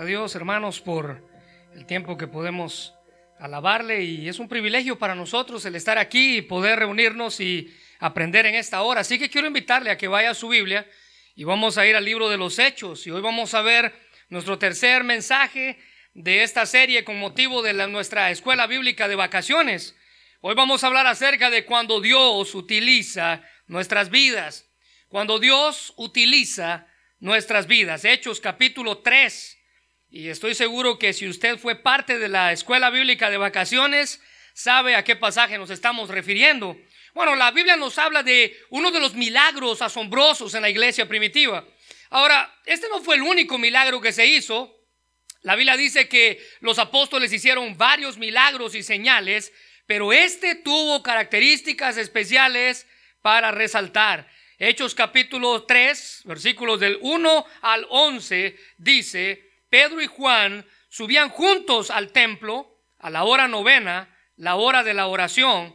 a Dios, hermanos, por el tiempo que podemos alabarle y es un privilegio para nosotros el estar aquí y poder reunirnos y aprender en esta hora. Así que quiero invitarle a que vaya a su Biblia y vamos a ir al libro de los Hechos y hoy vamos a ver nuestro tercer mensaje de esta serie con motivo de nuestra escuela bíblica de vacaciones. Hoy vamos a hablar acerca de cuando Dios utiliza nuestras vidas, cuando Dios utiliza nuestras vidas. Hechos capítulo 3 y estoy seguro que si usted fue parte de la escuela bíblica de vacaciones, sabe a qué pasaje nos estamos refiriendo. Bueno, la Biblia nos habla de uno de los milagros asombrosos en la iglesia primitiva. Ahora, este no fue el único milagro que se hizo. La Biblia dice que los apóstoles hicieron varios milagros y señales, pero este tuvo características especiales para resaltar. Hechos capítulo 3, versículos del 1 al 11, dice, Pedro y Juan subían juntos al templo a la hora novena, la hora de la oración,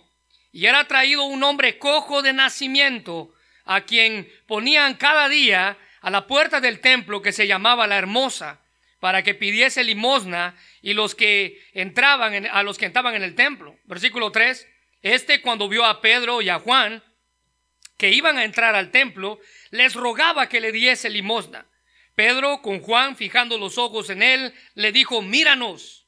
y era traído un hombre cojo de nacimiento, a quien ponían cada día a la puerta del templo que se llamaba la Hermosa, para que pidiese limosna y los que entraban a los que entraban en el templo. Versículo 3. Este cuando vio a Pedro y a Juan que iban a entrar al templo, les rogaba que le diese limosna. Pedro, con Juan fijando los ojos en él, le dijo, míranos.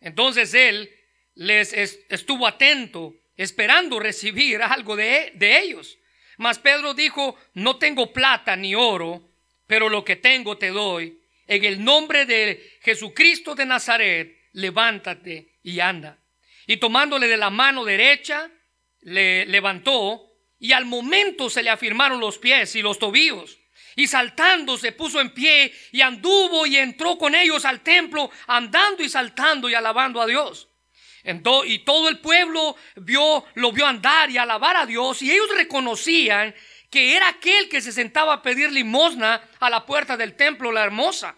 Entonces él les estuvo atento, esperando recibir algo de, de ellos. Mas Pedro dijo, no tengo plata ni oro, pero lo que tengo te doy. En el nombre de Jesucristo de Nazaret, levántate y anda. Y tomándole de la mano derecha, le levantó y al momento se le afirmaron los pies y los tobillos y saltando se puso en pie y anduvo y entró con ellos al templo, andando y saltando y alabando a Dios. y todo el pueblo vio, lo vio andar y alabar a Dios y ellos reconocían que era aquel que se sentaba a pedir limosna a la puerta del templo, la hermosa.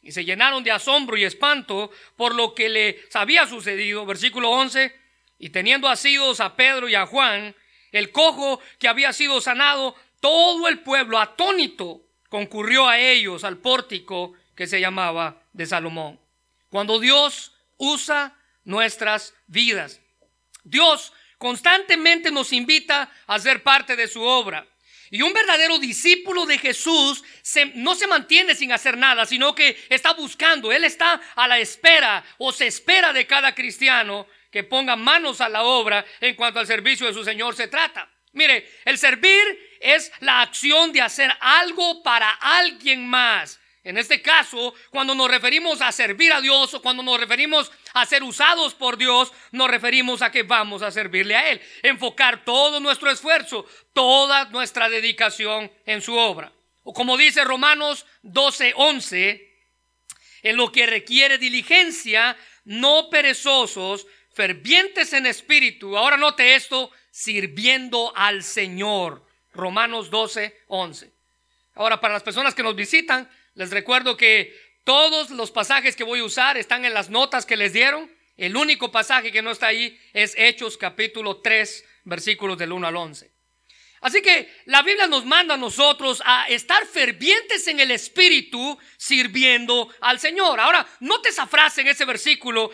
Y se llenaron de asombro y espanto por lo que les había sucedido. Versículo 11. Y teniendo asidos a Pedro y a Juan, el cojo que había sido sanado, todo el pueblo atónito concurrió a ellos al pórtico que se llamaba de Salomón. Cuando Dios usa nuestras vidas, Dios constantemente nos invita a ser parte de su obra. Y un verdadero discípulo de Jesús no se mantiene sin hacer nada, sino que está buscando, Él está a la espera o se espera de cada cristiano que ponga manos a la obra en cuanto al servicio de su Señor se trata. Mire, el servir es la acción de hacer algo para alguien más. En este caso, cuando nos referimos a servir a Dios o cuando nos referimos a ser usados por Dios, nos referimos a que vamos a servirle a Él. Enfocar todo nuestro esfuerzo, toda nuestra dedicación en su obra. O como dice Romanos 12, 11, en lo que requiere diligencia, no perezosos, fervientes en espíritu. Ahora note esto, sirviendo al Señor. Romanos 12, 11. Ahora, para las personas que nos visitan, les recuerdo que todos los pasajes que voy a usar están en las notas que les dieron. El único pasaje que no está ahí es Hechos capítulo 3, versículos del 1 al 11. Así que la Biblia nos manda a nosotros a estar fervientes en el Espíritu sirviendo al Señor. Ahora, note esa frase en ese versículo,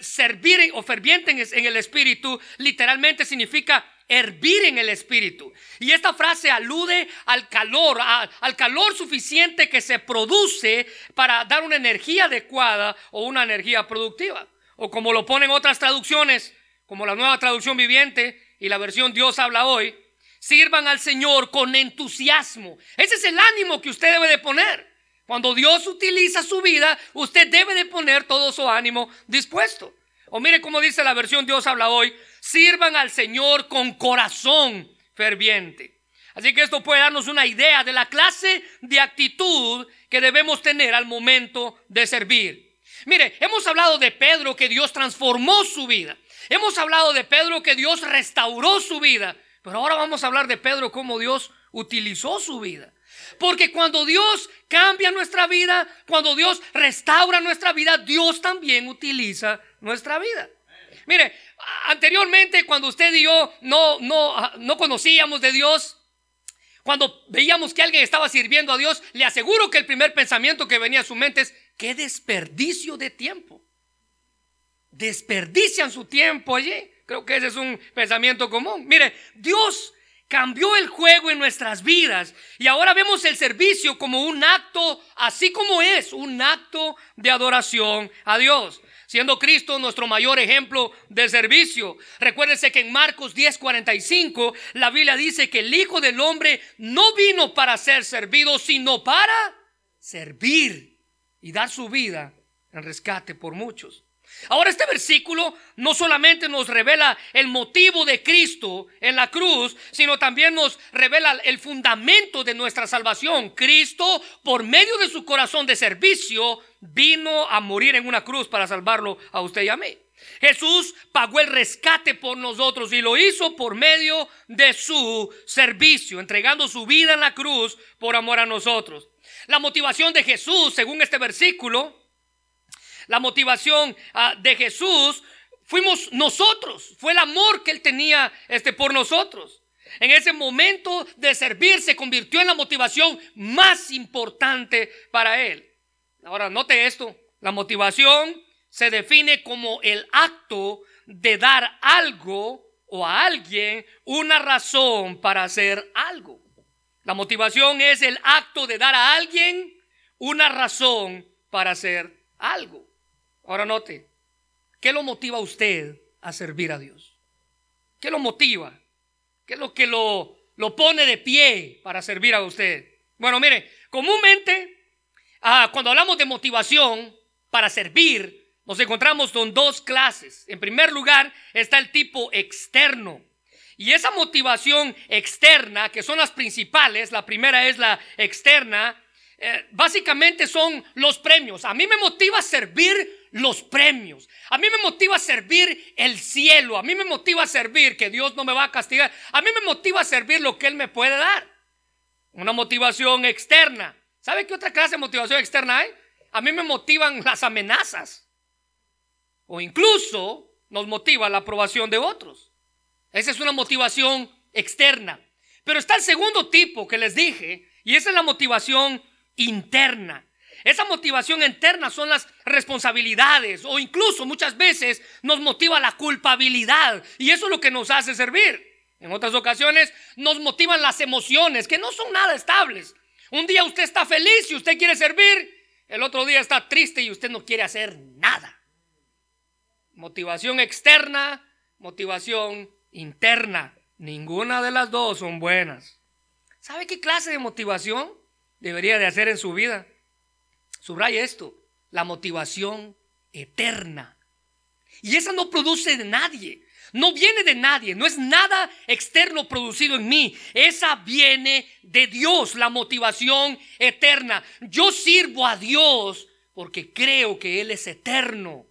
servir o ferviente en el Espíritu, literalmente significa hervir en el espíritu. Y esta frase alude al calor, al calor suficiente que se produce para dar una energía adecuada o una energía productiva. O como lo ponen otras traducciones, como la nueva traducción viviente y la versión Dios habla hoy, Sirvan al Señor con entusiasmo. Ese es el ánimo que usted debe de poner. Cuando Dios utiliza su vida, usted debe de poner todo su ánimo dispuesto. O mire cómo dice la versión Dios habla hoy, sirvan al Señor con corazón ferviente. Así que esto puede darnos una idea de la clase de actitud que debemos tener al momento de servir. Mire, hemos hablado de Pedro que Dios transformó su vida. Hemos hablado de Pedro que Dios restauró su vida. Pero ahora vamos a hablar de Pedro, cómo Dios utilizó su vida. Porque cuando Dios cambia nuestra vida, cuando Dios restaura nuestra vida, Dios también utiliza nuestra vida. Mire, anteriormente cuando usted y yo no, no, no conocíamos de Dios, cuando veíamos que alguien estaba sirviendo a Dios, le aseguro que el primer pensamiento que venía a su mente es, qué desperdicio de tiempo. Desperdician su tiempo allí. Creo que ese es un pensamiento común. Mire, Dios cambió el juego en nuestras vidas y ahora vemos el servicio como un acto, así como es, un acto de adoración a Dios. Siendo Cristo nuestro mayor ejemplo de servicio. Recuérdese que en Marcos 10:45 la Biblia dice que el Hijo del Hombre no vino para ser servido, sino para servir y dar su vida en rescate por muchos. Ahora este versículo no solamente nos revela el motivo de Cristo en la cruz, sino también nos revela el fundamento de nuestra salvación. Cristo, por medio de su corazón de servicio, vino a morir en una cruz para salvarlo a usted y a mí. Jesús pagó el rescate por nosotros y lo hizo por medio de su servicio, entregando su vida en la cruz por amor a nosotros. La motivación de Jesús, según este versículo, la motivación ah, de Jesús fuimos nosotros, fue el amor que él tenía este, por nosotros. En ese momento de servir se convirtió en la motivación más importante para él. Ahora, note esto, la motivación se define como el acto de dar algo o a alguien una razón para hacer algo. La motivación es el acto de dar a alguien una razón para hacer algo. Ahora note, ¿qué lo motiva a usted a servir a Dios? ¿Qué lo motiva? ¿Qué es lo que lo, lo pone de pie para servir a usted? Bueno, mire, comúnmente ah, cuando hablamos de motivación para servir, nos encontramos con dos clases. En primer lugar está el tipo externo. Y esa motivación externa, que son las principales, la primera es la externa, eh, básicamente son los premios. A mí me motiva servir los premios. A mí me motiva servir el cielo. A mí me motiva servir que Dios no me va a castigar. A mí me motiva servir lo que Él me puede dar. Una motivación externa. ¿Sabe qué otra clase de motivación externa hay? A mí me motivan las amenazas. O incluso nos motiva la aprobación de otros. Esa es una motivación externa. Pero está el segundo tipo que les dije, y esa es la motivación interna. Esa motivación interna son las responsabilidades o incluso muchas veces nos motiva la culpabilidad y eso es lo que nos hace servir. En otras ocasiones nos motivan las emociones que no son nada estables. Un día usted está feliz y usted quiere servir, el otro día está triste y usted no quiere hacer nada. Motivación externa, motivación interna. Ninguna de las dos son buenas. ¿Sabe qué clase de motivación debería de hacer en su vida? Subraya esto, la motivación eterna. Y esa no produce de nadie, no viene de nadie, no es nada externo producido en mí. Esa viene de Dios, la motivación eterna. Yo sirvo a Dios porque creo que Él es eterno.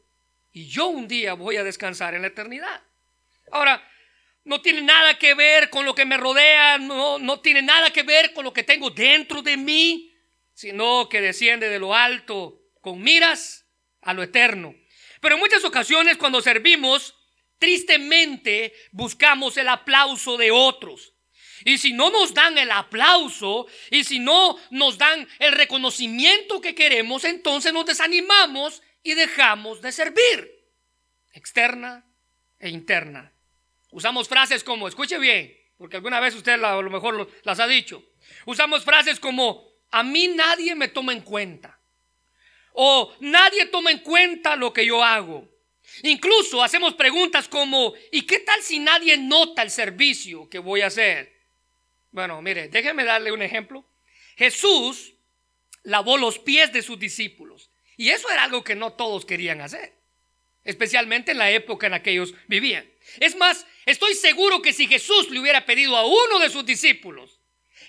Y yo un día voy a descansar en la eternidad. Ahora, no tiene nada que ver con lo que me rodea, no, no tiene nada que ver con lo que tengo dentro de mí sino que desciende de lo alto con miras a lo eterno. Pero en muchas ocasiones cuando servimos, tristemente buscamos el aplauso de otros. Y si no nos dan el aplauso y si no nos dan el reconocimiento que queremos, entonces nos desanimamos y dejamos de servir. Externa e interna. Usamos frases como, escuche bien, porque alguna vez usted a lo mejor las ha dicho. Usamos frases como, a mí nadie me toma en cuenta. O nadie toma en cuenta lo que yo hago. Incluso hacemos preguntas como, ¿y qué tal si nadie nota el servicio que voy a hacer? Bueno, mire, déjeme darle un ejemplo. Jesús lavó los pies de sus discípulos. Y eso era algo que no todos querían hacer. Especialmente en la época en la que ellos vivían. Es más, estoy seguro que si Jesús le hubiera pedido a uno de sus discípulos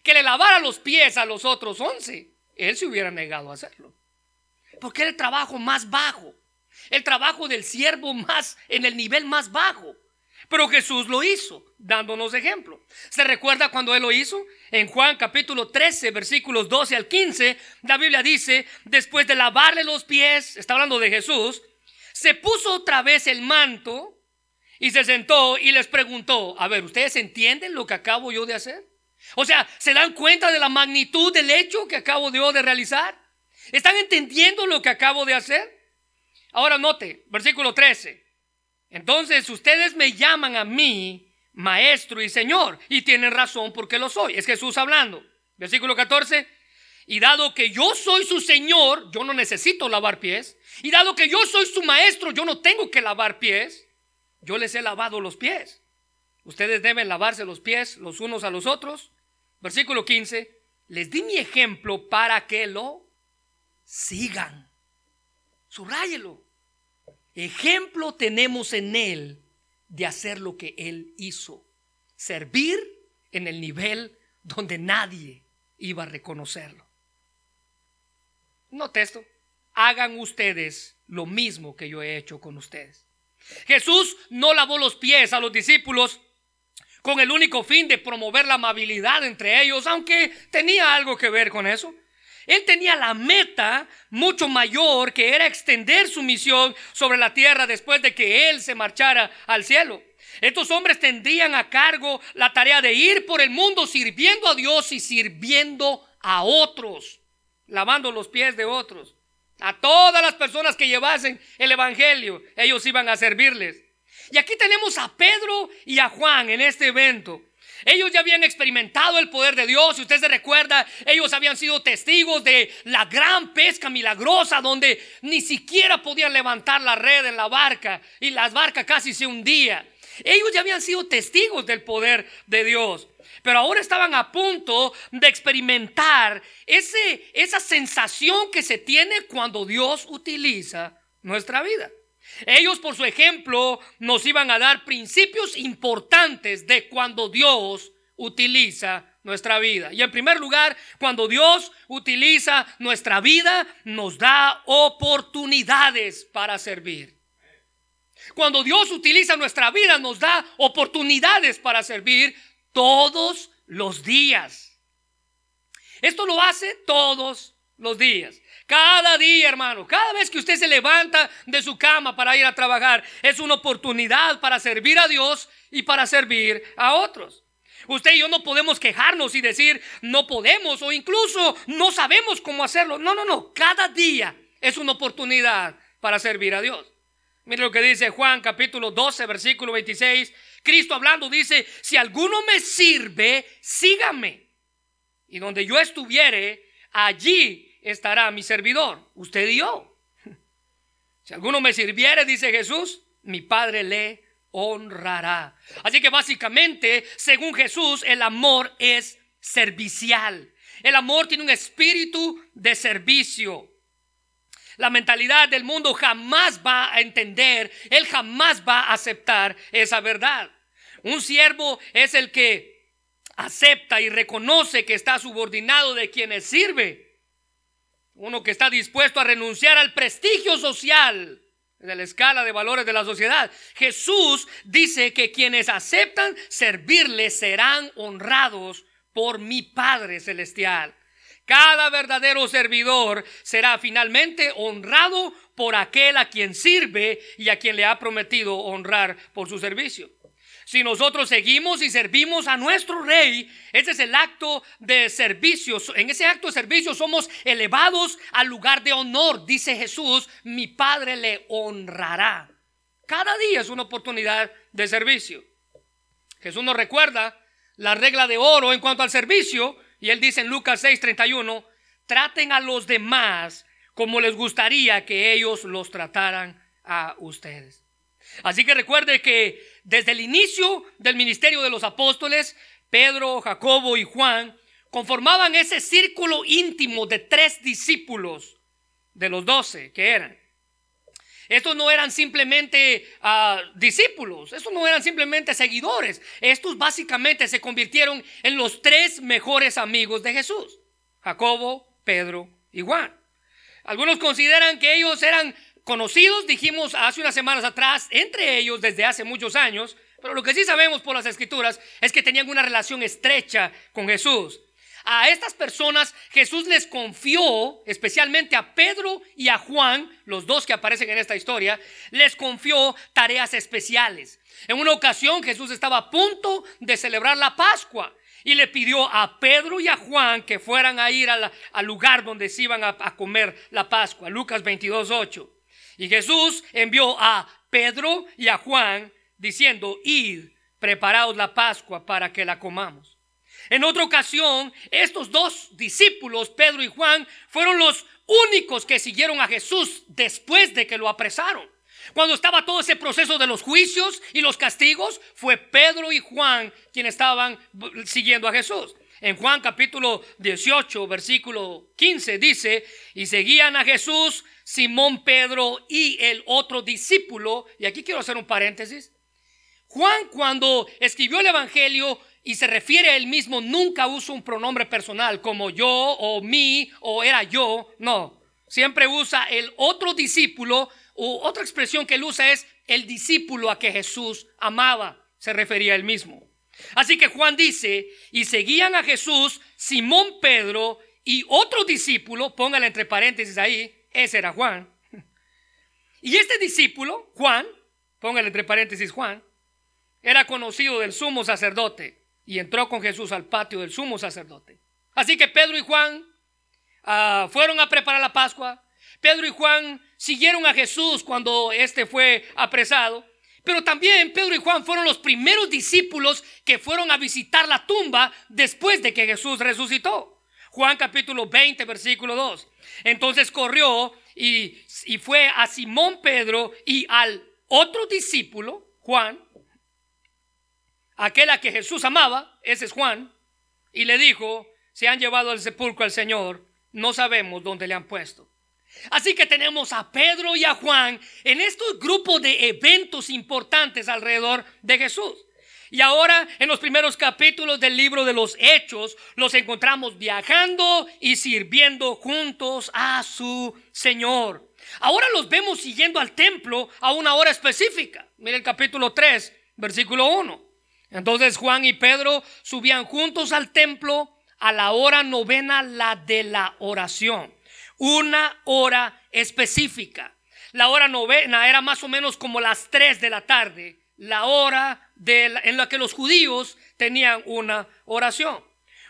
que le lavara los pies a los otros once, él se hubiera negado a hacerlo. Porque era el trabajo más bajo, el trabajo del siervo más en el nivel más bajo. Pero Jesús lo hizo, dándonos ejemplo. ¿Se recuerda cuando Él lo hizo? En Juan capítulo 13, versículos 12 al 15, la Biblia dice, después de lavarle los pies, está hablando de Jesús, se puso otra vez el manto y se sentó y les preguntó, a ver, ¿ustedes entienden lo que acabo yo de hacer? O sea, ¿se dan cuenta de la magnitud del hecho que acabo de, de realizar? ¿Están entendiendo lo que acabo de hacer? Ahora note, versículo 13. Entonces ustedes me llaman a mí maestro y señor y tienen razón porque lo soy. Es Jesús hablando. Versículo 14. Y dado que yo soy su señor, yo no necesito lavar pies. Y dado que yo soy su maestro, yo no tengo que lavar pies. Yo les he lavado los pies. Ustedes deben lavarse los pies los unos a los otros. Versículo 15. Les di mi ejemplo para que lo sigan. Subráyelo. Ejemplo tenemos en él de hacer lo que él hizo. Servir en el nivel donde nadie iba a reconocerlo. No esto. Hagan ustedes lo mismo que yo he hecho con ustedes. Jesús no lavó los pies a los discípulos con el único fin de promover la amabilidad entre ellos, aunque tenía algo que ver con eso. Él tenía la meta mucho mayor que era extender su misión sobre la tierra después de que Él se marchara al cielo. Estos hombres tendrían a cargo la tarea de ir por el mundo sirviendo a Dios y sirviendo a otros, lavando los pies de otros. A todas las personas que llevasen el Evangelio, ellos iban a servirles. Y aquí tenemos a Pedro y a Juan en este evento. Ellos ya habían experimentado el poder de Dios. Si usted se recuerda, ellos habían sido testigos de la gran pesca milagrosa donde ni siquiera podían levantar la red en la barca y las barcas casi se hundían. Ellos ya habían sido testigos del poder de Dios. Pero ahora estaban a punto de experimentar ese, esa sensación que se tiene cuando Dios utiliza nuestra vida. Ellos por su ejemplo nos iban a dar principios importantes de cuando Dios utiliza nuestra vida. Y en primer lugar, cuando Dios utiliza nuestra vida, nos da oportunidades para servir. Cuando Dios utiliza nuestra vida, nos da oportunidades para servir todos los días. Esto lo hace todos los días. Cada día, hermano, cada vez que usted se levanta de su cama para ir a trabajar, es una oportunidad para servir a Dios y para servir a otros. Usted y yo no podemos quejarnos y decir no podemos o incluso no sabemos cómo hacerlo. No, no, no. Cada día es una oportunidad para servir a Dios. Mire lo que dice Juan capítulo 12, versículo 26. Cristo hablando dice, si alguno me sirve, sígame. Y donde yo estuviere, allí estará mi servidor, usted y yo. Si alguno me sirviere, dice Jesús, mi Padre le honrará. Así que básicamente, según Jesús, el amor es servicial. El amor tiene un espíritu de servicio. La mentalidad del mundo jamás va a entender, él jamás va a aceptar esa verdad. Un siervo es el que acepta y reconoce que está subordinado de quienes sirve. Uno que está dispuesto a renunciar al prestigio social de la escala de valores de la sociedad. Jesús dice que quienes aceptan servirle serán honrados por mi Padre Celestial. Cada verdadero servidor será finalmente honrado por aquel a quien sirve y a quien le ha prometido honrar por su servicio. Si nosotros seguimos y servimos a nuestro rey, ese es el acto de servicio. En ese acto de servicio somos elevados al lugar de honor. Dice Jesús, mi Padre le honrará. Cada día es una oportunidad de servicio. Jesús nos recuerda la regla de oro en cuanto al servicio. Y él dice en Lucas 6:31, traten a los demás como les gustaría que ellos los trataran a ustedes. Así que recuerde que desde el inicio del ministerio de los apóstoles, Pedro, Jacobo y Juan conformaban ese círculo íntimo de tres discípulos de los doce que eran. Estos no eran simplemente ah, discípulos, estos no eran simplemente seguidores, estos básicamente se convirtieron en los tres mejores amigos de Jesús, Jacobo, Pedro y Juan. Algunos consideran que ellos eran conocidos, dijimos hace unas semanas atrás, entre ellos desde hace muchos años, pero lo que sí sabemos por las escrituras es que tenían una relación estrecha con Jesús. A estas personas Jesús les confió, especialmente a Pedro y a Juan, los dos que aparecen en esta historia, les confió tareas especiales. En una ocasión Jesús estaba a punto de celebrar la Pascua y le pidió a Pedro y a Juan que fueran a ir al lugar donde se iban a, a, comer la Pascua. Lucas 22, 8. Y Jesús envió a Pedro y a Juan diciendo, id, preparaos la Pascua para que la comamos. En otra ocasión, estos dos discípulos, Pedro y Juan, fueron los únicos que siguieron a Jesús después de que lo apresaron. Cuando estaba todo ese proceso de los juicios y los castigos, fue Pedro y Juan quienes estaban siguiendo a Jesús. En Juan capítulo 18, versículo 15 dice, y seguían a Jesús Simón Pedro y el otro discípulo, y aquí quiero hacer un paréntesis. Juan cuando escribió el Evangelio y se refiere a él mismo, nunca usa un pronombre personal como yo o mí o era yo, no. Siempre usa el otro discípulo o otra expresión que él usa es el discípulo a que Jesús amaba, se refería a él mismo. Así que Juan dice, y seguían a Jesús Simón Pedro y otro discípulo, póngale entre paréntesis ahí, ese era Juan. Y este discípulo, Juan, póngale entre paréntesis Juan, era conocido del sumo sacerdote y entró con Jesús al patio del sumo sacerdote. Así que Pedro y Juan ah, fueron a preparar la Pascua. Pedro y Juan siguieron a Jesús cuando éste fue apresado. Pero también Pedro y Juan fueron los primeros discípulos que fueron a visitar la tumba después de que Jesús resucitó. Juan capítulo 20, versículo 2. Entonces corrió y, y fue a Simón Pedro y al otro discípulo, Juan, aquel a que Jesús amaba, ese es Juan, y le dijo, se han llevado al sepulcro al Señor, no sabemos dónde le han puesto. Así que tenemos a Pedro y a Juan en estos grupos de eventos importantes alrededor de Jesús. Y ahora en los primeros capítulos del libro de los Hechos los encontramos viajando y sirviendo juntos a su Señor. Ahora los vemos siguiendo al templo a una hora específica. Mira el capítulo 3, versículo 1. Entonces Juan y Pedro subían juntos al templo a la hora novena, la de la oración una hora específica. La hora novena era más o menos como las 3 de la tarde, la hora en la que los judíos tenían una oración.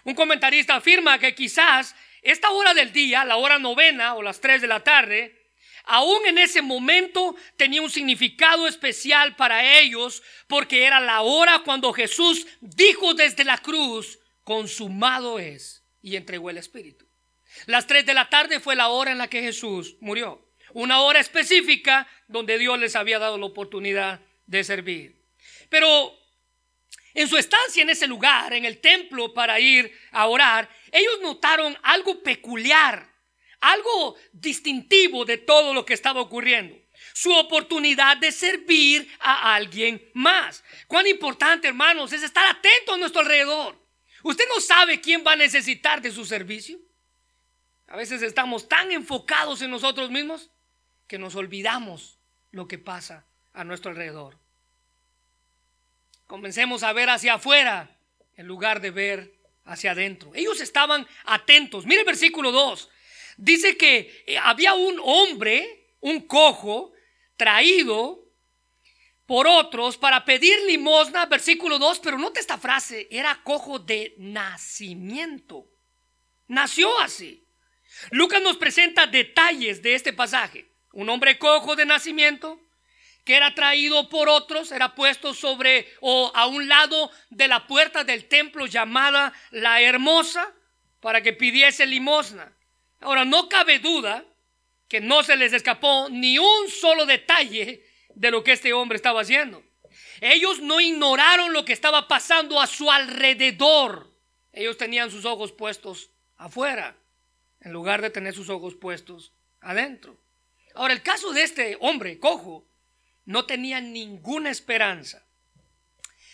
Un comentarista afirma que quizás esta hora del día, la hora novena o las 3 de la tarde, aún en ese momento tenía un significado especial para ellos porque era la hora cuando Jesús dijo desde la cruz, consumado es, y entregó el Espíritu. Las 3 de la tarde fue la hora en la que Jesús murió. Una hora específica donde Dios les había dado la oportunidad de servir. Pero en su estancia en ese lugar, en el templo para ir a orar, ellos notaron algo peculiar, algo distintivo de todo lo que estaba ocurriendo. Su oportunidad de servir a alguien más. Cuán importante, hermanos, es estar atento a nuestro alrededor. Usted no sabe quién va a necesitar de su servicio. A veces estamos tan enfocados en nosotros mismos que nos olvidamos lo que pasa a nuestro alrededor. Comencemos a ver hacia afuera en lugar de ver hacia adentro. Ellos estaban atentos. Mire el versículo 2. Dice que eh, había un hombre, un cojo, traído por otros para pedir limosna, versículo 2, pero note esta frase, era cojo de nacimiento. Nació así. Lucas nos presenta detalles de este pasaje. Un hombre cojo de nacimiento que era traído por otros, era puesto sobre o a un lado de la puerta del templo llamada la hermosa para que pidiese limosna. Ahora, no cabe duda que no se les escapó ni un solo detalle de lo que este hombre estaba haciendo. Ellos no ignoraron lo que estaba pasando a su alrededor. Ellos tenían sus ojos puestos afuera en lugar de tener sus ojos puestos adentro. Ahora, el caso de este hombre cojo no tenía ninguna esperanza.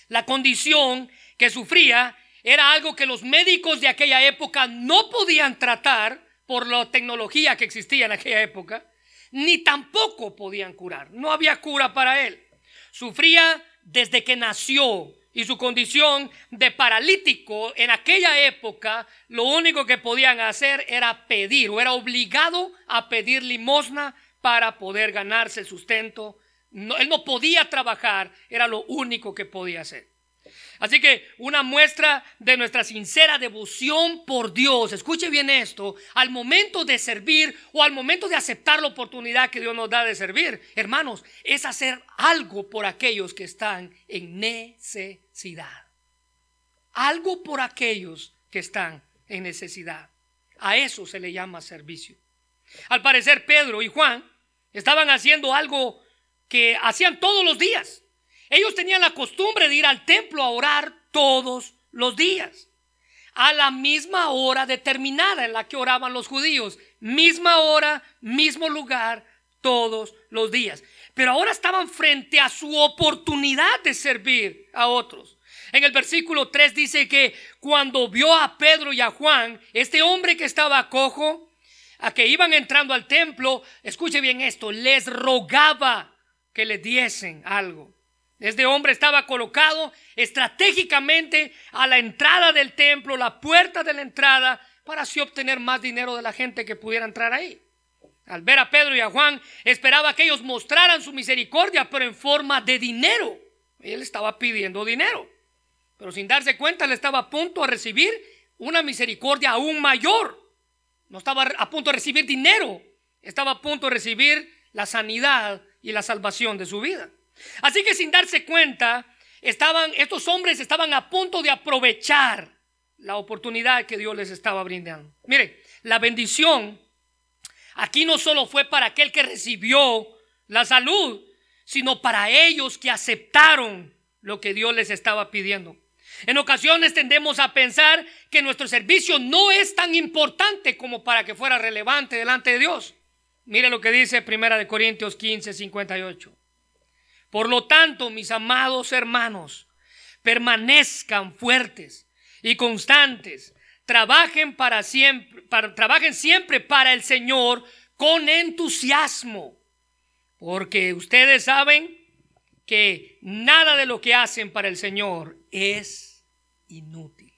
La condición que sufría era algo que los médicos de aquella época no podían tratar por la tecnología que existía en aquella época, ni tampoco podían curar. No había cura para él. Sufría desde que nació y su condición de paralítico en aquella época, lo único que podían hacer era pedir o era obligado a pedir limosna para poder ganarse el sustento. Él no podía trabajar, era lo único que podía hacer. Así que una muestra de nuestra sincera devoción por Dios, escuche bien esto, al momento de servir o al momento de aceptar la oportunidad que Dios nos da de servir, hermanos, es hacer algo por aquellos que están en necesidad. Algo por aquellos que están en necesidad. A eso se le llama servicio. Al parecer Pedro y Juan estaban haciendo algo que hacían todos los días. Ellos tenían la costumbre de ir al templo a orar todos los días, a la misma hora determinada en la que oraban los judíos, misma hora, mismo lugar, todos los días. Pero ahora estaban frente a su oportunidad de servir a otros. En el versículo 3 dice que cuando vio a Pedro y a Juan, este hombre que estaba cojo, a que iban entrando al templo, escuche bien esto, les rogaba que le diesen algo. Este hombre estaba colocado estratégicamente a la entrada del templo, la puerta de la entrada, para así obtener más dinero de la gente que pudiera entrar ahí. Al ver a Pedro y a Juan, esperaba que ellos mostraran su misericordia, pero en forma de dinero. Él estaba pidiendo dinero, pero sin darse cuenta, le estaba a punto de recibir una misericordia aún mayor. No estaba a punto de recibir dinero, estaba a punto de recibir la sanidad y la salvación de su vida. Así que sin darse cuenta, estaban, estos hombres estaban a punto de aprovechar la oportunidad que Dios les estaba brindando. Mire, la bendición aquí no solo fue para aquel que recibió la salud, sino para ellos que aceptaron lo que Dios les estaba pidiendo. En ocasiones tendemos a pensar que nuestro servicio no es tan importante como para que fuera relevante delante de Dios. Mire lo que dice Primera de Corintios 15, 58. Por lo tanto, mis amados hermanos, permanezcan fuertes y constantes. Trabajen para siempre, trabajen siempre para el Señor con entusiasmo, porque ustedes saben que nada de lo que hacen para el Señor es inútil.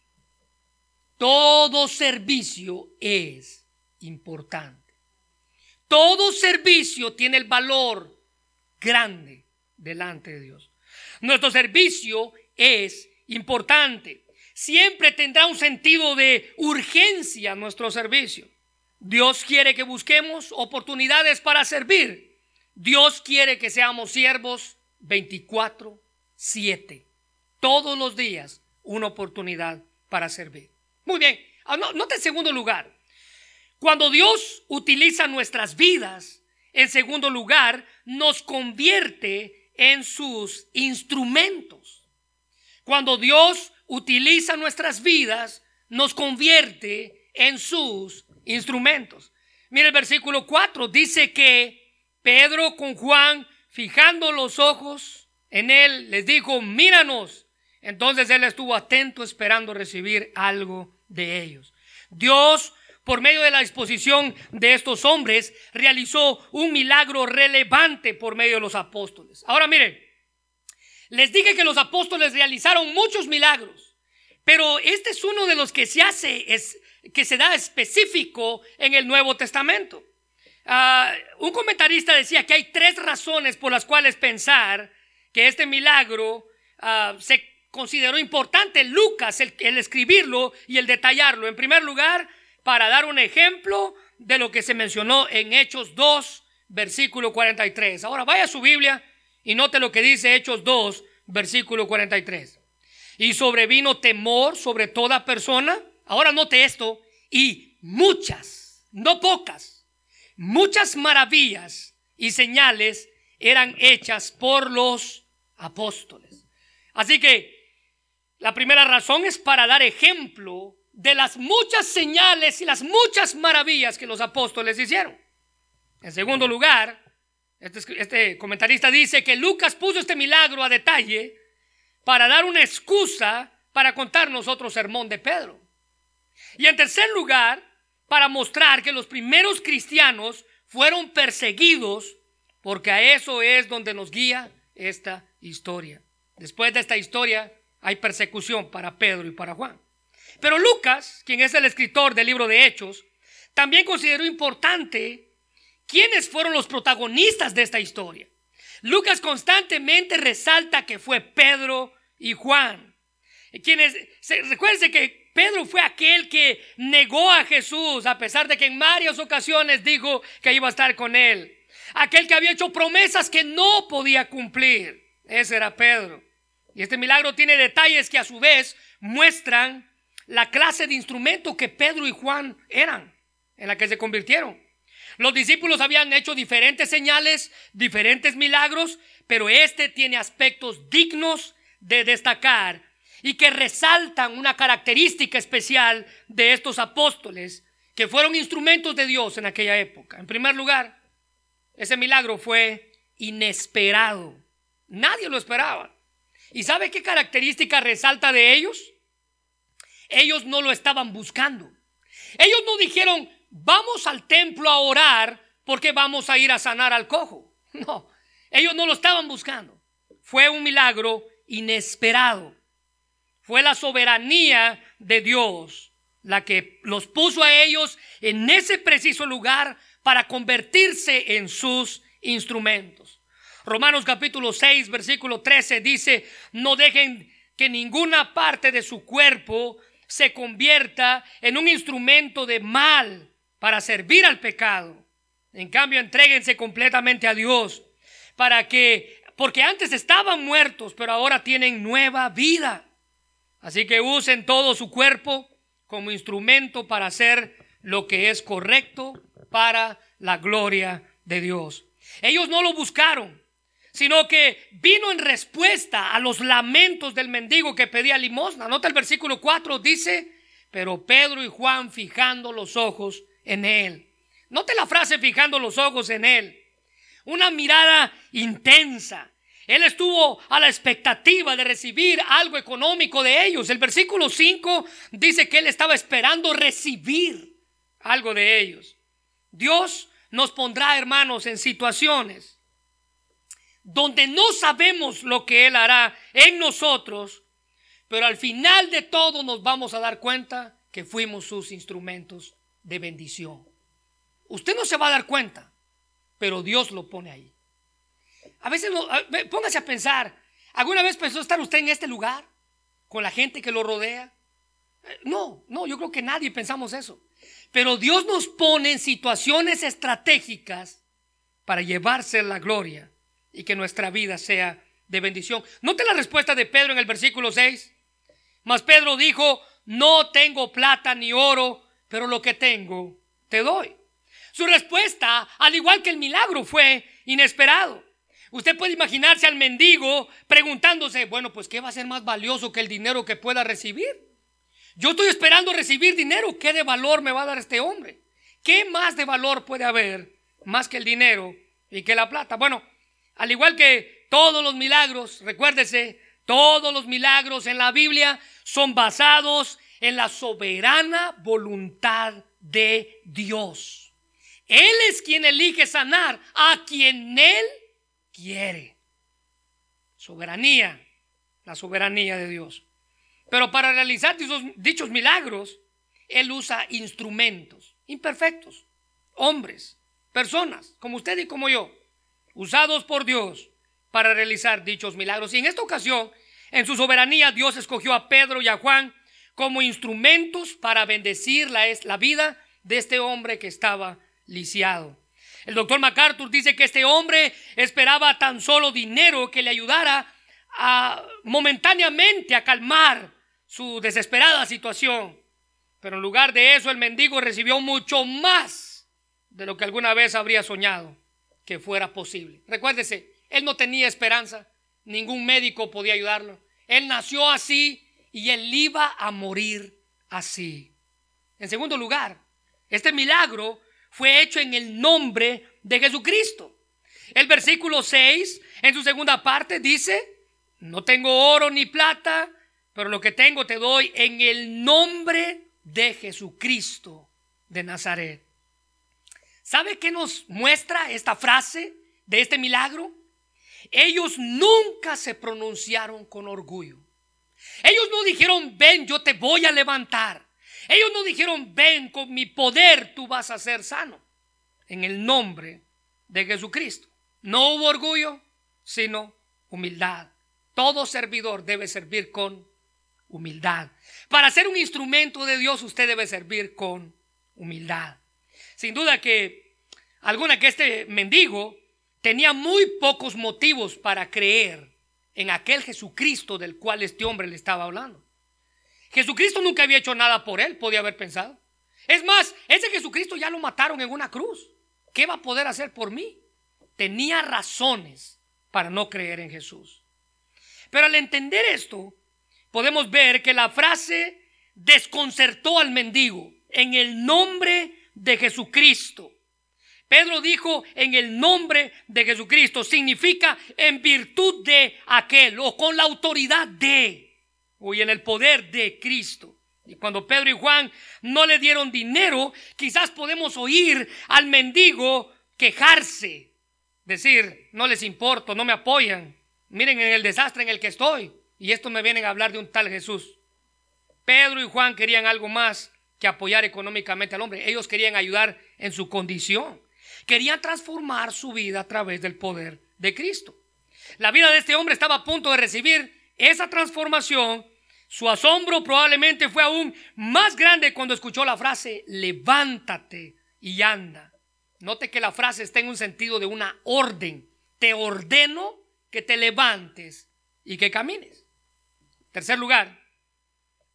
Todo servicio es importante. Todo servicio tiene el valor grande delante de Dios. Nuestro servicio es importante. Siempre tendrá un sentido de urgencia nuestro servicio. Dios quiere que busquemos oportunidades para servir. Dios quiere que seamos siervos 24/7. Todos los días una oportunidad para servir. Muy bien, ah, note en segundo lugar. Cuando Dios utiliza nuestras vidas, en segundo lugar, nos convierte en sus instrumentos. Cuando Dios utiliza nuestras vidas, nos convierte en sus instrumentos. Mira el versículo 4, dice que Pedro con Juan, fijando los ojos en él, les dijo, míranos. Entonces él estuvo atento esperando recibir algo de ellos. Dios por medio de la disposición de estos hombres, realizó un milagro relevante por medio de los apóstoles. Ahora miren, les dije que los apóstoles realizaron muchos milagros, pero este es uno de los que se hace, es, que se da específico en el Nuevo Testamento. Ah, un comentarista decía que hay tres razones por las cuales pensar que este milagro ah, se consideró importante Lucas el, el escribirlo y el detallarlo. En primer lugar, para dar un ejemplo de lo que se mencionó en Hechos 2, versículo 43. Ahora vaya a su Biblia y note lo que dice Hechos 2, versículo 43. Y sobrevino temor sobre toda persona. Ahora note esto. Y muchas, no pocas, muchas maravillas y señales eran hechas por los apóstoles. Así que la primera razón es para dar ejemplo de las muchas señales y las muchas maravillas que los apóstoles hicieron. En segundo lugar, este, este, comentarista dice que Lucas puso este milagro a detalle para dar una excusa para contarnos otro sermón de Pedro. Y en tercer lugar, para mostrar que los primeros cristianos fueron perseguidos, porque a eso es donde nos guía esta historia. Después de esta historia hay persecución para Pedro y para Juan. Pero Lucas, quien es el escritor del libro de Hechos, también consideró importante quiénes fueron los protagonistas de esta historia. Lucas constantemente resalta que fue Pedro y Juan. quienes, recuérdense que Pedro fue aquel que negó a Jesús, a pesar de que en varias ocasiones dijo que iba a estar con él. Aquel que había hecho promesas que no podía cumplir. Ese era Pedro. Y este milagro tiene detalles que a su vez muestran la clase de instrumento que Pedro y Juan eran, en la que se convirtieron. Los discípulos habían hecho diferentes señales, diferentes milagros, pero este tiene aspectos dignos de destacar y que resaltan una característica especial de estos apóstoles que fueron instrumentos de Dios en aquella época. En primer lugar, ese milagro fue inesperado. Nadie lo esperaba. ¿Y sabe qué característica resalta de ellos? Ellos no lo estaban buscando. Ellos no dijeron, vamos al templo a orar porque vamos a ir a sanar al cojo. No, ellos no lo estaban buscando. Fue un milagro inesperado. Fue la soberanía de Dios la que los puso a ellos en ese preciso lugar para convertirse en sus instrumentos. Romanos capítulo 6, versículo 13 dice, no dejen que ninguna parte de su cuerpo se convierta en un instrumento de mal para servir al pecado. En cambio, entréguense completamente a Dios para que, porque antes estaban muertos, pero ahora tienen nueva vida. Así que usen todo su cuerpo como instrumento para hacer lo que es correcto para la gloria de Dios. Ellos no lo buscaron, sino que vino en respuesta a los lamentos del mendigo que pedía limosna. Nota el versículo 4, dice, pero Pedro y Juan fijando los ojos en él. Note la frase fijando los ojos en él. Una mirada intensa, él estuvo a la expectativa de recibir algo económico de ellos. El versículo 5 dice que él estaba esperando recibir algo de ellos. Dios nos pondrá, hermanos, en situaciones donde no sabemos lo que Él hará en nosotros, pero al final de todo nos vamos a dar cuenta que fuimos sus instrumentos de bendición. Usted no se va a dar cuenta, pero Dios lo pone ahí. A veces, póngase a pensar, ¿alguna vez pensó estar usted en este lugar con la gente que lo rodea? Eh, no, no, yo creo que nadie pensamos eso. Pero Dios nos pone en situaciones estratégicas para llevarse la gloria y que nuestra vida sea de bendición. Note la respuesta de Pedro en el versículo 6. Mas Pedro dijo, no tengo plata ni oro, pero lo que tengo te doy. Su respuesta, al igual que el milagro, fue inesperado. Usted puede imaginarse al mendigo preguntándose, bueno, pues ¿qué va a ser más valioso que el dinero que pueda recibir? Yo estoy esperando recibir dinero. ¿Qué de valor me va a dar este hombre? ¿Qué más de valor puede haber más que el dinero y que la plata? Bueno, al igual que todos los milagros, recuérdese, todos los milagros en la Biblia son basados en la soberana voluntad de Dios. Él es quien elige sanar a quien Él quiere. Soberanía, la soberanía de Dios. Pero para realizar dichos, milagros, Él usa instrumentos imperfectos, hombres, personas, como usted y como yo, usados por Dios para realizar dichos milagros. Y en esta ocasión, en su soberanía, Dios escogió a Pedro y a Juan como instrumentos para bendecir la, la vida de este hombre que estaba lisiado. El doctor MacArthur dice que este hombre esperaba tan solo dinero que le ayudara a, momentáneamente a calmar su desesperada situación. Pero en lugar de eso, el mendigo recibió mucho más de lo que alguna vez habría soñado que fuera posible. Recuérdese, él no tenía esperanza, ningún médico podía ayudarlo. Él nació así y él iba a morir así. En segundo lugar, este milagro fue hecho en el nombre de Jesucristo. El versículo 6, en su segunda parte, dice, no tengo oro ni plata, pero lo que tengo te doy en el nombre de Jesucristo de Nazaret. ¿Sabe qué nos muestra esta frase de este milagro? Ellos nunca se pronunciaron con orgullo. Ellos no dijeron, ven, yo te voy a levantar. Ellos no dijeron, ven, con mi poder tú vas a ser sano. En el nombre de Jesucristo. No hubo orgullo, sino humildad. Todo servidor debe servir con humildad. Para ser un instrumento de Dios usted debe servir con humildad. Sin duda que alguna que este mendigo tenía muy pocos motivos para creer en aquel Jesucristo del cual este hombre le estaba hablando. Jesucristo nunca había hecho nada por él, podía haber pensado. Es más, ese Jesucristo ya lo mataron en una cruz. ¿Qué va a poder hacer por mí? Tenía razones para no creer en Jesús. Pero al entender esto, podemos ver que la frase desconcertó al mendigo en el nombre de Jesucristo. Pedro dijo en el nombre de Jesucristo, significa en virtud de aquel o con la autoridad de, o en el poder de Cristo. Y cuando Pedro y Juan no le dieron dinero, quizás podemos oír al mendigo quejarse, decir, no les importo, no me apoyan, miren en el desastre en el que estoy, y esto me vienen a hablar de un tal Jesús. Pedro y Juan querían algo más que apoyar económicamente al hombre, ellos querían ayudar en su condición. Querían transformar su vida a través del poder de Cristo. La vida de este hombre estaba a punto de recibir esa transformación. Su asombro probablemente fue aún más grande cuando escuchó la frase, levántate y anda. Note que la frase está en un sentido de una orden. Te ordeno que te levantes y que camines. Tercer lugar,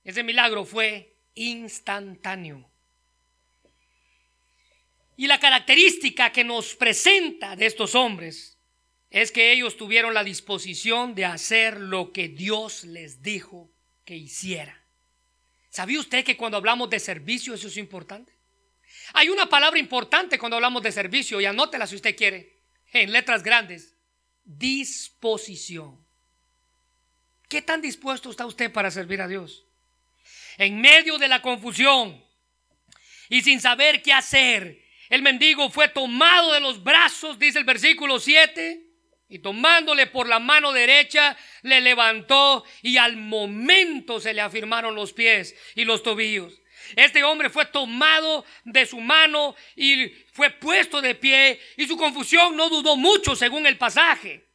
ese milagro fue instantáneo. Y la característica que nos presenta de estos hombres es que ellos tuvieron la disposición de hacer lo que Dios les dijo que hiciera. ¿Sabía usted que cuando hablamos de servicio eso es importante? Hay una palabra importante cuando hablamos de servicio y anótela si usted quiere, en letras grandes. Disposición. ¿Qué tan dispuesto está usted para servir a Dios? En medio de la confusión y sin saber qué hacer, el mendigo fue tomado de los brazos, dice el versículo 7, y tomándole por la mano derecha, le levantó y al momento se le afirmaron los pies y los tobillos. Este hombre fue tomado de su mano y fue puesto de pie y su confusión no dudó mucho según el pasaje.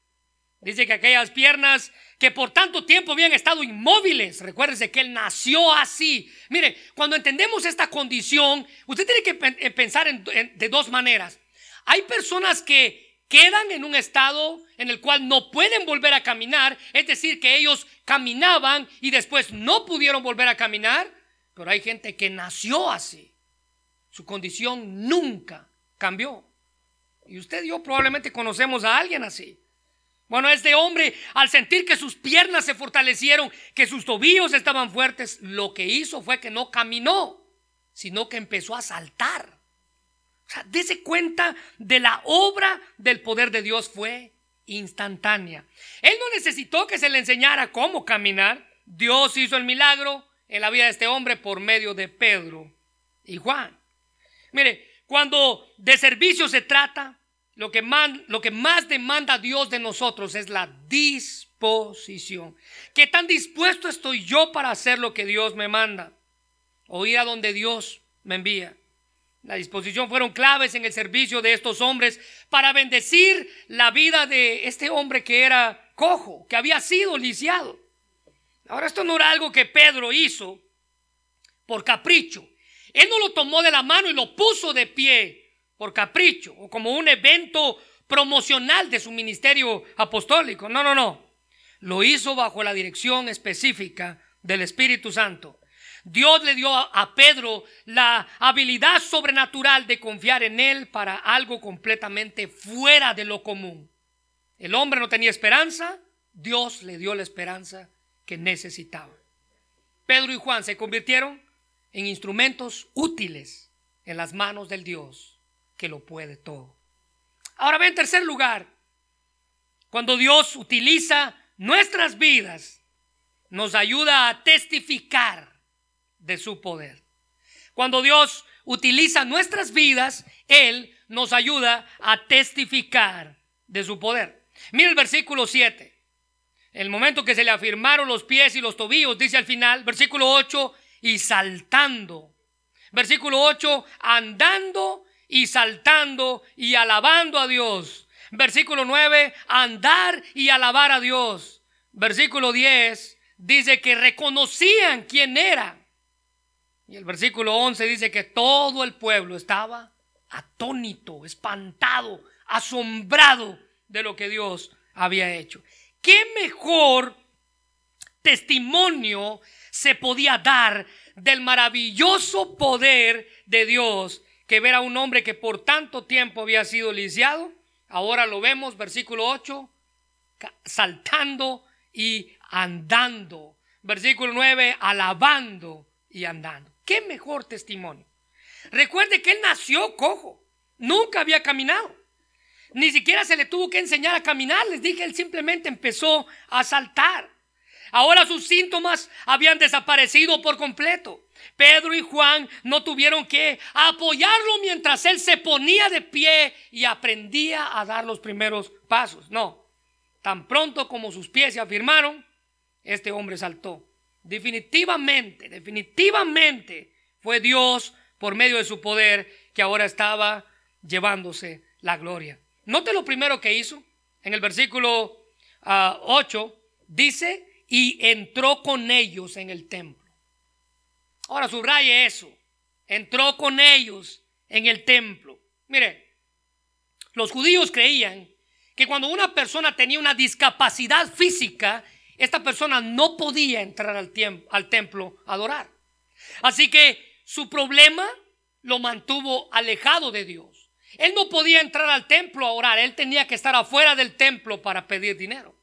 Dice que aquellas piernas que por tanto tiempo habían estado inmóviles. Recuérdese que él nació así. Mire, cuando entendemos esta condición, usted tiene que eh, pensar de dos maneras. Hay personas que quedan en un estado en el cual no pueden volver a caminar, es decir, que ellos caminaban y después no pudieron volver a caminar, pero hay gente que nació así. Su condición nunca cambió. Y usted y yo probablemente conocemos a alguien así. Bueno, este hombre, al sentir que sus piernas se fortalecieron, que sus tobillos estaban fuertes, lo que hizo fue que no caminó, sino que empezó a saltar. O sea, dése cuenta de la obra del poder de Dios fue instantánea. Él no necesitó que se le enseñara cómo caminar. Dios hizo el milagro en la vida de este hombre por medio de Pedro y Juan. Mire, cuando de servicio se trata, lo que, más, demanda Dios de nosotros es la disposición. ¿Qué tan dispuesto estoy yo para hacer lo que Dios me manda? O ir a donde Dios me envía. La disposición fueron claves en el servicio de estos hombres para bendecir la vida de este hombre que era cojo, que había sido lisiado. Ahora esto no era algo que Pedro hizo por capricho. Él no lo tomó de la mano y lo puso de pie por capricho o como un evento promocional de su ministerio apostólico. No, no, no. Lo hizo bajo la dirección específica del Espíritu Santo. Dios le dio a Pedro la habilidad sobrenatural de confiar en él para algo completamente fuera de lo común. El hombre no tenía esperanza, Dios le dio la esperanza que necesitaba. Pedro y Juan se convirtieron en instrumentos útiles en las manos del Dios que lo puede todo. Ahora ve en tercer lugar, cuando Dios utiliza nuestras vidas, nos ayuda a testificar de su poder. Cuando Dios utiliza nuestras vidas, Él nos ayuda a testificar de su poder. Mira el versículo 7. El momento que se le afirmaron los pies y los tobillos, dice al final, versículo 8, y saltando. Versículo 8, andando y saltando y alabando a Dios. Versículo 9, andar y alabar a Dios. Versículo 10, dice que reconocían quién era. Y el versículo 11 dice que todo el pueblo estaba atónito, espantado, asombrado de lo que Dios había hecho. ¿Qué mejor testimonio se podía dar del maravilloso poder de Dios que ver a un hombre que por tanto tiempo había sido lisiado? Ahora lo vemos, versículo 8, saltando y andando. Versículo 9, alabando y andando. ¿Qué mejor testimonio? Recuerde que él nació cojo, nunca había caminado. Ni siquiera se le tuvo que enseñar a caminar. Les dije, él simplemente empezó a saltar. Ahora sus síntomas habían desaparecido por completo. Pedro y Juan no tuvieron que apoyarlo mientras él se ponía de pie y aprendía a dar los primeros pasos. No, tan pronto como sus pies se afirmaron, este hombre saltó. Definitivamente, definitivamente fue Dios por medio de su poder que ahora estaba llevándose la gloria. Note lo primero que hizo. En el versículo 8 ah, dice, y entró con ellos en el templo. Ahora subraye eso. Entró con ellos en el templo. Mire, los judíos creían que cuando una persona tenía una discapacidad física, esta persona no podía entrar al, al templo a adorar. Así que su problema lo mantuvo alejado de Dios. Él no podía entrar al templo a orar, él tenía que estar afuera del templo para pedir dinero.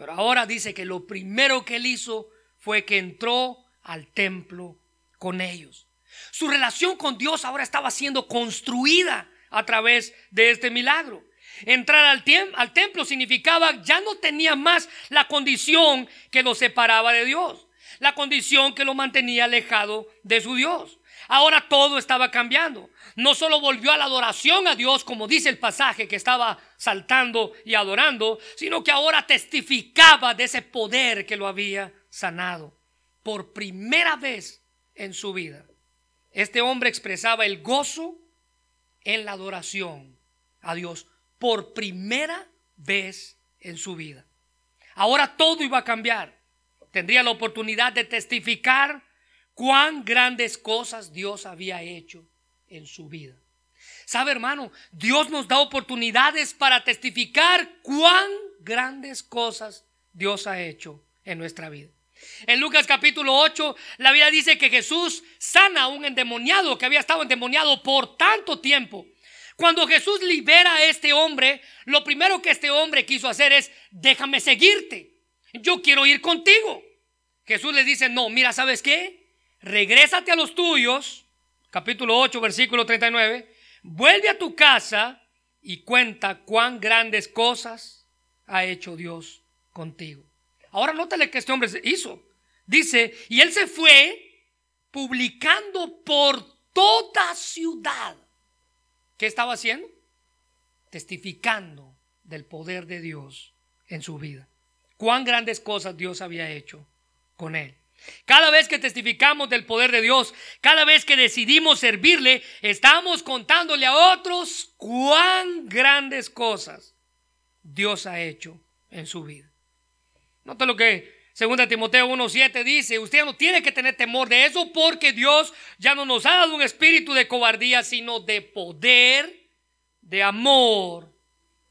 Pero ahora dice que lo primero que él hizo fue que entró al templo con ellos. Su relación con Dios ahora estaba siendo construida a través de este milagro. Entrar al, al templo significaba ya no tenía más la condición que lo separaba de Dios, la condición que lo mantenía alejado de su Dios. Ahora todo estaba cambiando. No solo volvió a la adoración a Dios, como dice el pasaje que estaba saltando y adorando, sino que ahora testificaba de ese poder que lo había sanado por primera vez en su vida. Este hombre expresaba el gozo en la adoración a Dios por primera vez en su vida. Ahora todo iba a cambiar. Tendría la oportunidad de testificar cuán grandes cosas Dios había hecho en su vida. ¿Sabe, hermano? Dios nos da oportunidades para testificar cuán grandes cosas Dios ha hecho en nuestra vida. En Lucas capítulo 8, la Biblia dice que Jesús sana a un endemoniado que había estado endemoniado por tanto tiempo. Cuando Jesús libera a este hombre, lo primero que este hombre quiso hacer es, déjame seguirte. Yo quiero ir contigo. Jesús le dice, no, mira, ¿sabes qué? Regrésate a los tuyos, capítulo 8, versículo 39, vuelve a tu casa y cuenta cuán grandes cosas ha hecho Dios contigo. Ahora nótale que este hombre hizo. Dice, y él se fue publicando por toda ciudad ¿Qué estaba haciendo? Testificando del poder de Dios en su vida. Cuán grandes cosas Dios había hecho con él. Cada vez que testificamos del poder de Dios, cada vez que decidimos servirle, estamos contándole a otros cuán grandes cosas Dios ha hecho en su vida. Nota lo que Segunda Timoteo 1.7 dice, usted no tiene que tener temor de eso porque Dios ya no nos ha dado un espíritu de cobardía, sino de poder, de amor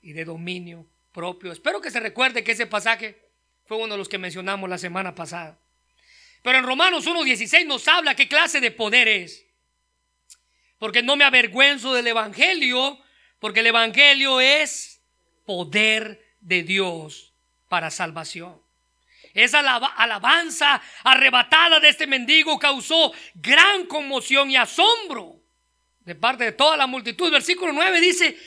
y de dominio propio. Espero que se recuerde que ese pasaje fue uno de los que mencionamos la semana pasada. Pero en Romanos 1.16 nos habla qué clase de poder es. Porque no me avergüenzo del Evangelio, porque el Evangelio es poder de Dios para salvación. Esa alabanza arrebatada de este mendigo causó gran conmoción y asombro de parte de toda la multitud. Versículo 9 dice,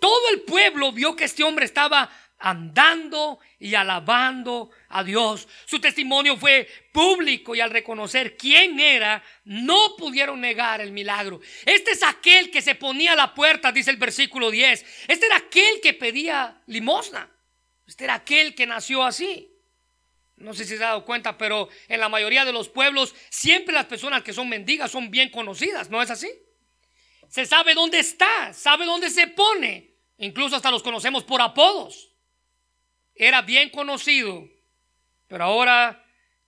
todo el pueblo vio que este hombre estaba andando y alabando a Dios. Su testimonio fue público y al reconocer quién era, no pudieron negar el milagro. Este es aquel que se ponía a la puerta, dice el versículo 10. Este era aquel que pedía limosna. Este era aquel que nació así. No sé si se ha dado cuenta, pero en la mayoría de los pueblos siempre las personas que son mendigas son bien conocidas, ¿no es así? Se sabe dónde está, sabe dónde se pone, incluso hasta los conocemos por apodos. Era bien conocido, pero ahora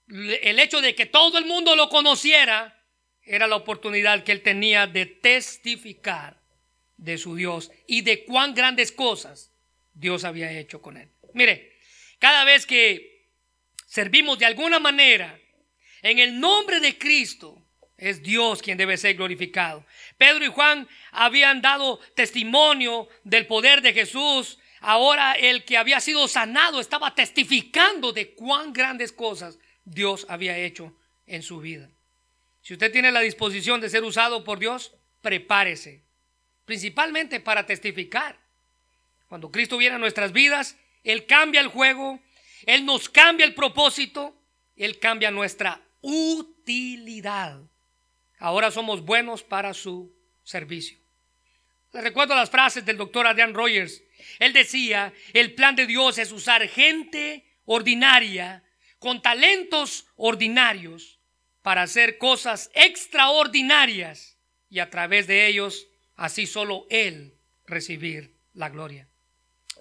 el hecho de que todo el mundo lo conociera era la oportunidad que él tenía de testificar de su Dios y de cuán grandes cosas Dios había hecho con él. Mire, cada vez que servimos de alguna manera en el nombre de Cristo, es Dios quien debe ser glorificado. Pedro y Juan habían dado testimonio del poder de Jesús. Ahora el que había sido sanado estaba testificando de cuán grandes cosas Dios había hecho en su vida. Si usted tiene la disposición de ser usado por Dios, prepárese, principalmente para testificar. Cuando Cristo viene a nuestras vidas, Él cambia el juego, Él nos cambia el propósito, Él cambia nuestra utilidad. Ahora somos buenos para su servicio. Les recuerdo las frases del doctor Adrian Rogers. Él decía, el plan de Dios es usar gente ordinaria con talentos ordinarios para hacer cosas extraordinarias y a través de ellos así solo Él recibir la gloria.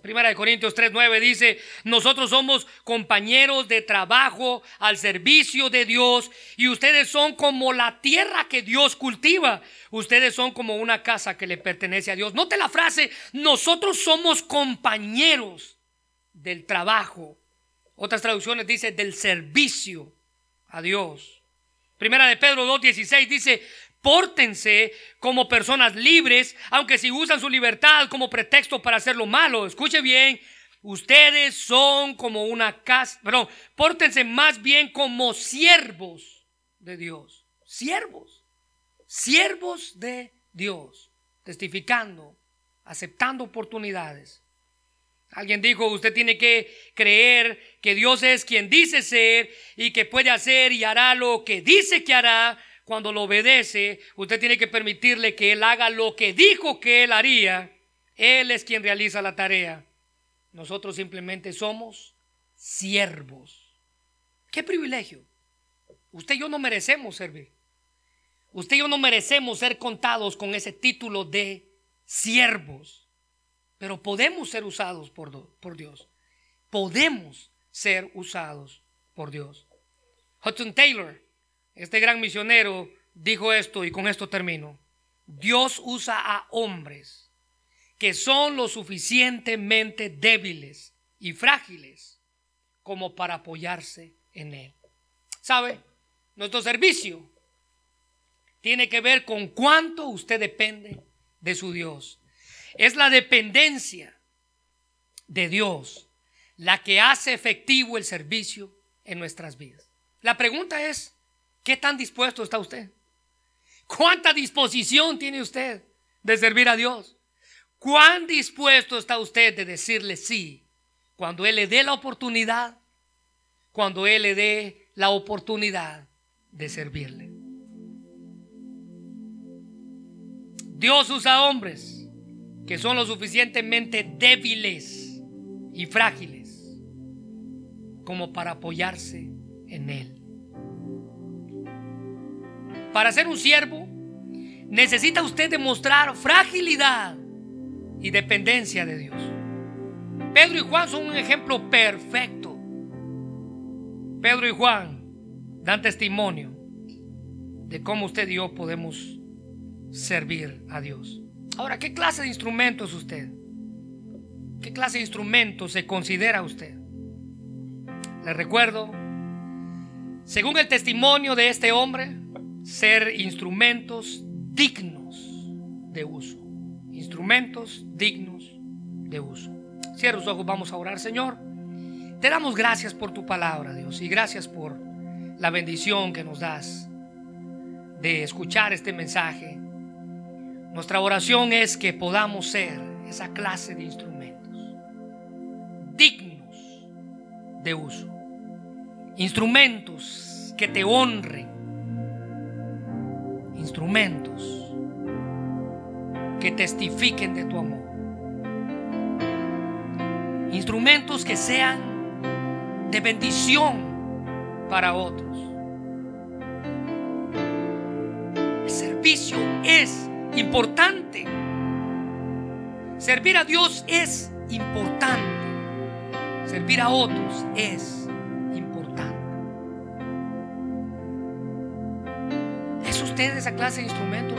Primera de Corintios 3:9 dice, nosotros somos compañeros de trabajo al servicio de Dios y ustedes son como la tierra que Dios cultiva. Ustedes son como una casa que le pertenece a Dios. Note la frase, nosotros somos compañeros del trabajo. Otras traducciones dice del servicio a Dios. Primera de Pedro 2:16 dice, Pórtense como personas libres, aunque si usan su libertad como pretexto para hacer lo malo. Escuche bien, ustedes son como una casa, perdón, pórtense más bien como siervos de Dios. Siervos, siervos de Dios, testificando, aceptando oportunidades. Alguien dijo, usted tiene que creer que Dios es quien dice ser y que puede hacer y hará lo que dice que hará cuando lo obedece, usted tiene que permitirle que Él haga lo que dijo que Él haría. Él es quien realiza la tarea. Nosotros simplemente somos siervos. Qué privilegio. Usted y yo no merecemos servir. Usted y yo no merecemos ser contados con ese título de siervos. Pero podemos ser usados por, por Dios. Podemos ser usados por Dios. Hudson Taylor este gran misionero dijo esto y con esto termino. Dios usa a hombres que son lo suficientemente débiles y frágiles como para apoyarse en Él. ¿Sabe? Nuestro servicio tiene que ver con cuánto usted depende de su Dios. Es la dependencia de Dios la que hace efectivo el servicio en nuestras vidas. La pregunta es, ¿Qué tan dispuesto está usted? ¿Cuánta disposición tiene usted de servir a Dios? ¿Cuán dispuesto está usted de decirle sí cuando Él le dé la oportunidad? Cuando Él le dé la oportunidad de servirle. Dios usa hombres que son lo suficientemente débiles y frágiles como para apoyarse en Él. Para ser un siervo, necesita usted demostrar fragilidad y dependencia de Dios. Pedro y Juan son un ejemplo perfecto. Pedro y Juan dan testimonio de cómo usted y yo podemos servir a Dios. Ahora, ¿qué clase de instrumento es usted? ¿Qué clase de instrumento se considera usted? Le recuerdo, según el testimonio de este hombre, ser instrumentos dignos de uso. Instrumentos dignos de uso. Cierra los ojos, vamos a orar, Señor. Te damos gracias por tu palabra, Dios, y gracias por la bendición que nos das de escuchar este mensaje. Nuestra oración es que podamos ser esa clase de instrumentos dignos de uso. Instrumentos que te honren instrumentos que testifiquen de tu amor. Instrumentos que sean de bendición para otros. El servicio es importante. Servir a Dios es importante. Servir a otros es usted esa clase de instrumento?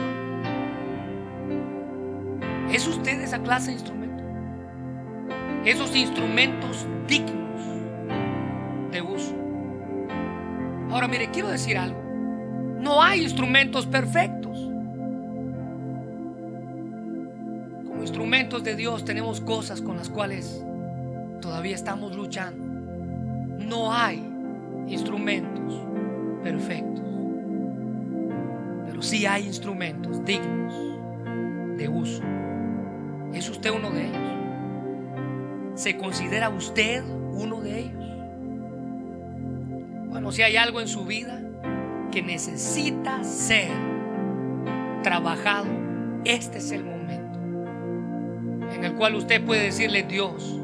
¿Es usted esa clase de instrumento? Esos instrumentos dignos de uso. Ahora mire, quiero decir algo. No hay instrumentos perfectos. Como instrumentos de Dios tenemos cosas con las cuales todavía estamos luchando. No hay instrumentos perfectos. Pero sí hay instrumentos dignos de uso. ¿Es usted uno de ellos? ¿Se considera usted uno de ellos? Bueno, si hay algo en su vida que necesita ser trabajado, este es el momento en el cual usted puede decirle, Dios,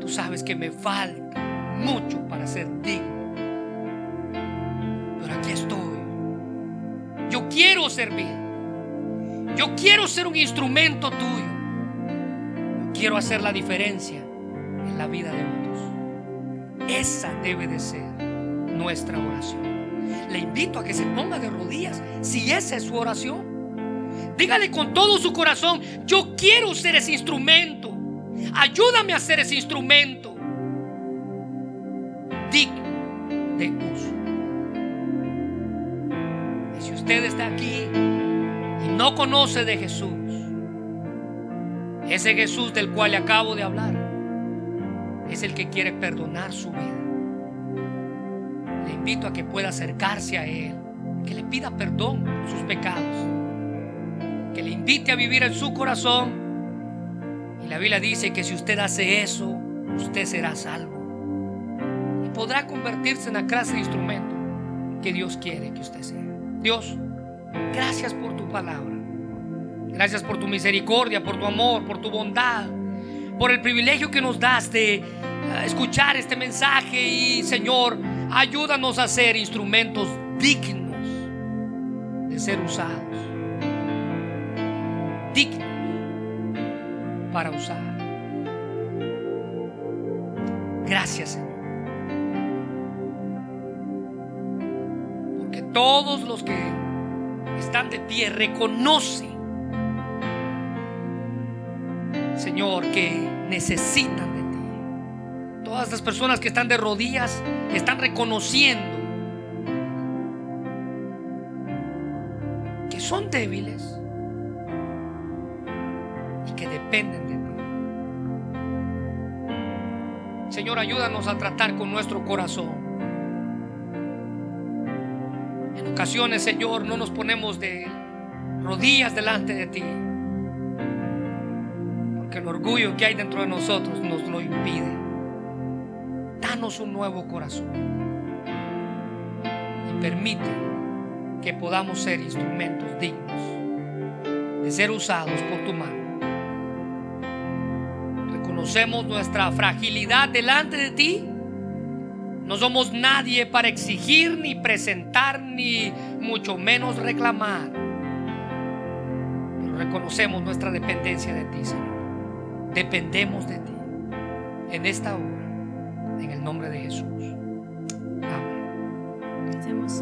tú sabes que me falta mucho para ser digno, quiero servir. Yo quiero ser un instrumento tuyo. Yo quiero hacer la diferencia en la vida de otros. Esa debe de ser nuestra oración. Le invito a que se ponga de rodillas si esa es su oración. Dígale con todo su corazón, yo quiero ser ese instrumento. Ayúdame a ser ese instrumento digno de uso. Usted está aquí y no conoce de Jesús, ese Jesús del cual le acabo de hablar, es el que quiere perdonar su vida. Le invito a que pueda acercarse a Él, que le pida perdón por sus pecados, que le invite a vivir en su corazón. Y la Biblia dice que si usted hace eso, usted será salvo. Y podrá convertirse en la clase de instrumento que Dios quiere que usted sea. Dios, gracias por tu palabra. Gracias por tu misericordia, por tu amor, por tu bondad, por el privilegio que nos das de eh, escuchar este mensaje y Señor, ayúdanos a ser instrumentos dignos de ser usados. Dignos para usar. Gracias Señor. Todos los que están de pie reconocen Señor, que necesitan de ti. Todas las personas que están de rodillas están reconociendo que son débiles y que dependen de ti. Señor, ayúdanos a tratar con nuestro corazón. Ocasiones, Señor, no nos ponemos de rodillas delante de ti que el orgullo que hay dentro de nosotros nos lo impide. Danos un nuevo corazón y permite que podamos ser instrumentos dignos de ser usados por tu mano. Reconocemos nuestra fragilidad delante de ti. No somos nadie para exigir, ni presentar, ni mucho menos reclamar. Pero reconocemos nuestra dependencia de ti, Señor. Dependemos de ti en esta hora, en el nombre de Jesús. Amén.